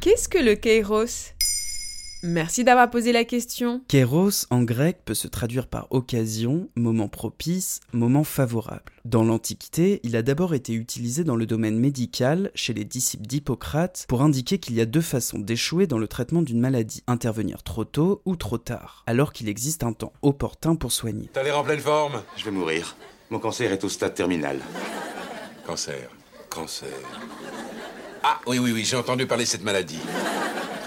Qu'est-ce que le kairos? Merci d'avoir posé la question. Kéros en grec peut se traduire par occasion, moment propice, moment favorable. Dans l'Antiquité, il a d'abord été utilisé dans le domaine médical chez les disciples d'Hippocrate pour indiquer qu'il y a deux façons d'échouer dans le traitement d'une maladie, intervenir trop tôt ou trop tard, alors qu'il existe un temps opportun pour soigner. T'as l'air en pleine forme? Je vais mourir. Mon cancer est au stade terminal. Cancer. Cancer. Ah, oui, oui, oui, j'ai entendu parler de cette maladie.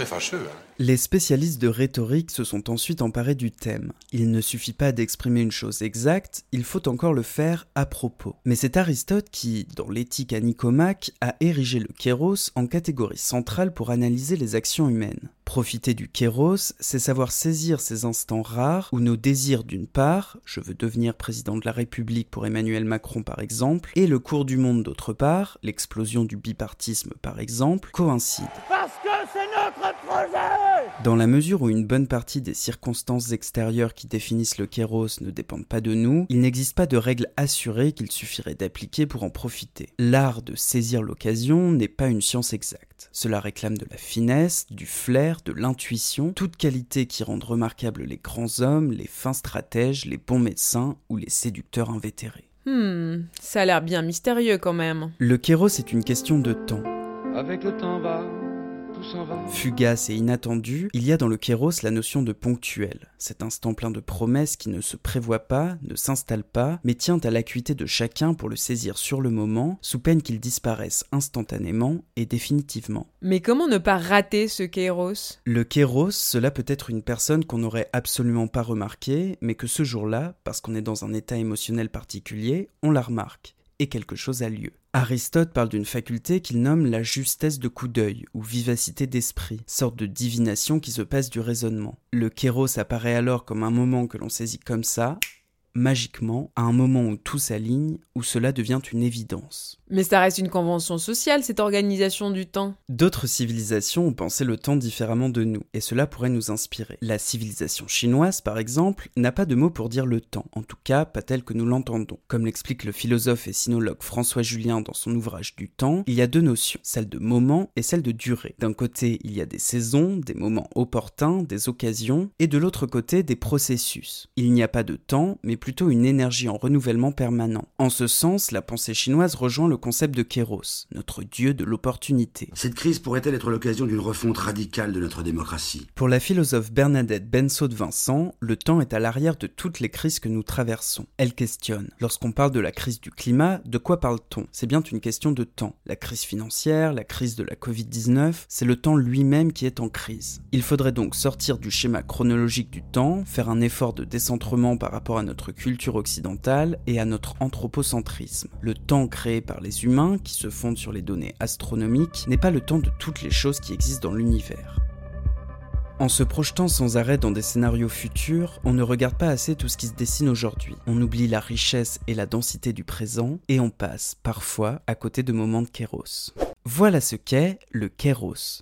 Très fâcheux, hein. Les spécialistes de rhétorique se sont ensuite emparés du thème. Il ne suffit pas d'exprimer une chose exacte, il faut encore le faire à propos. Mais c'est Aristote qui, dans l'éthique à Nicomaque, a érigé le kéros en catégorie centrale pour analyser les actions humaines. Profiter du kéros, c'est savoir saisir ces instants rares où nos désirs d'une part, je veux devenir président de la République pour Emmanuel Macron par exemple, et le cours du monde d'autre part, l'explosion du bipartisme par exemple, coïncident. Parce notre projet Dans la mesure où une bonne partie des circonstances extérieures qui définissent le kéros ne dépendent pas de nous, il n'existe pas de règle assurée qu'il suffirait d'appliquer pour en profiter. L'art de saisir l'occasion n'est pas une science exacte. Cela réclame de la finesse, du flair, de l'intuition, toute qualité qui rendent remarquables les grands hommes, les fins stratèges, les bons médecins ou les séducteurs invétérés. Hmm, ça a l'air bien mystérieux quand même. Le kéros est une question de temps. Avec le temps va. Fugace et inattendu, il y a dans le kéros la notion de ponctuel, cet instant plein de promesses qui ne se prévoit pas, ne s'installe pas, mais tient à l'acuité de chacun pour le saisir sur le moment, sous peine qu'il disparaisse instantanément et définitivement. Mais comment ne pas rater ce kairos? Le kéros, cela peut être une personne qu'on n'aurait absolument pas remarqué, mais que ce jour-là, parce qu'on est dans un état émotionnel particulier, on la remarque, et quelque chose a lieu. Aristote parle d'une faculté qu'il nomme la justesse de coup d'œil ou vivacité d'esprit, sorte de divination qui se passe du raisonnement. Le kéros apparaît alors comme un moment que l'on saisit comme ça, magiquement, à un moment où tout s'aligne, où cela devient une évidence. Mais ça reste une convention sociale, cette organisation du temps. D'autres civilisations ont pensé le temps différemment de nous, et cela pourrait nous inspirer. La civilisation chinoise, par exemple, n'a pas de mot pour dire le temps, en tout cas pas tel que nous l'entendons. Comme l'explique le philosophe et sinologue François Julien dans son ouvrage Du temps, il y a deux notions, celle de moment et celle de durée. D'un côté, il y a des saisons, des moments opportuns, des occasions, et de l'autre côté, des processus. Il n'y a pas de temps, mais plutôt une énergie en renouvellement permanent. En ce sens, la pensée chinoise rejoint le concept de Kéros, notre dieu de l'opportunité. Cette crise pourrait-elle être l'occasion d'une refonte radicale de notre démocratie? Pour la philosophe Bernadette Bensaut de Vincent, le temps est à l'arrière de toutes les crises que nous traversons. Elle questionne. Lorsqu'on parle de la crise du climat, de quoi parle-t-on? C'est bien une question de temps. La crise financière, la crise de la Covid-19, c'est le temps lui-même qui est en crise. Il faudrait donc sortir du schéma chronologique du temps, faire un effort de décentrement par rapport à notre culture occidentale et à notre anthropocentrisme. Le temps créé par les humains, qui se fonde sur les données astronomiques, n'est pas le temps de toutes les choses qui existent dans l'univers. En se projetant sans arrêt dans des scénarios futurs, on ne regarde pas assez tout ce qui se dessine aujourd'hui. On oublie la richesse et la densité du présent et on passe, parfois, à côté de moments de kéros. Voilà ce qu'est le kéros.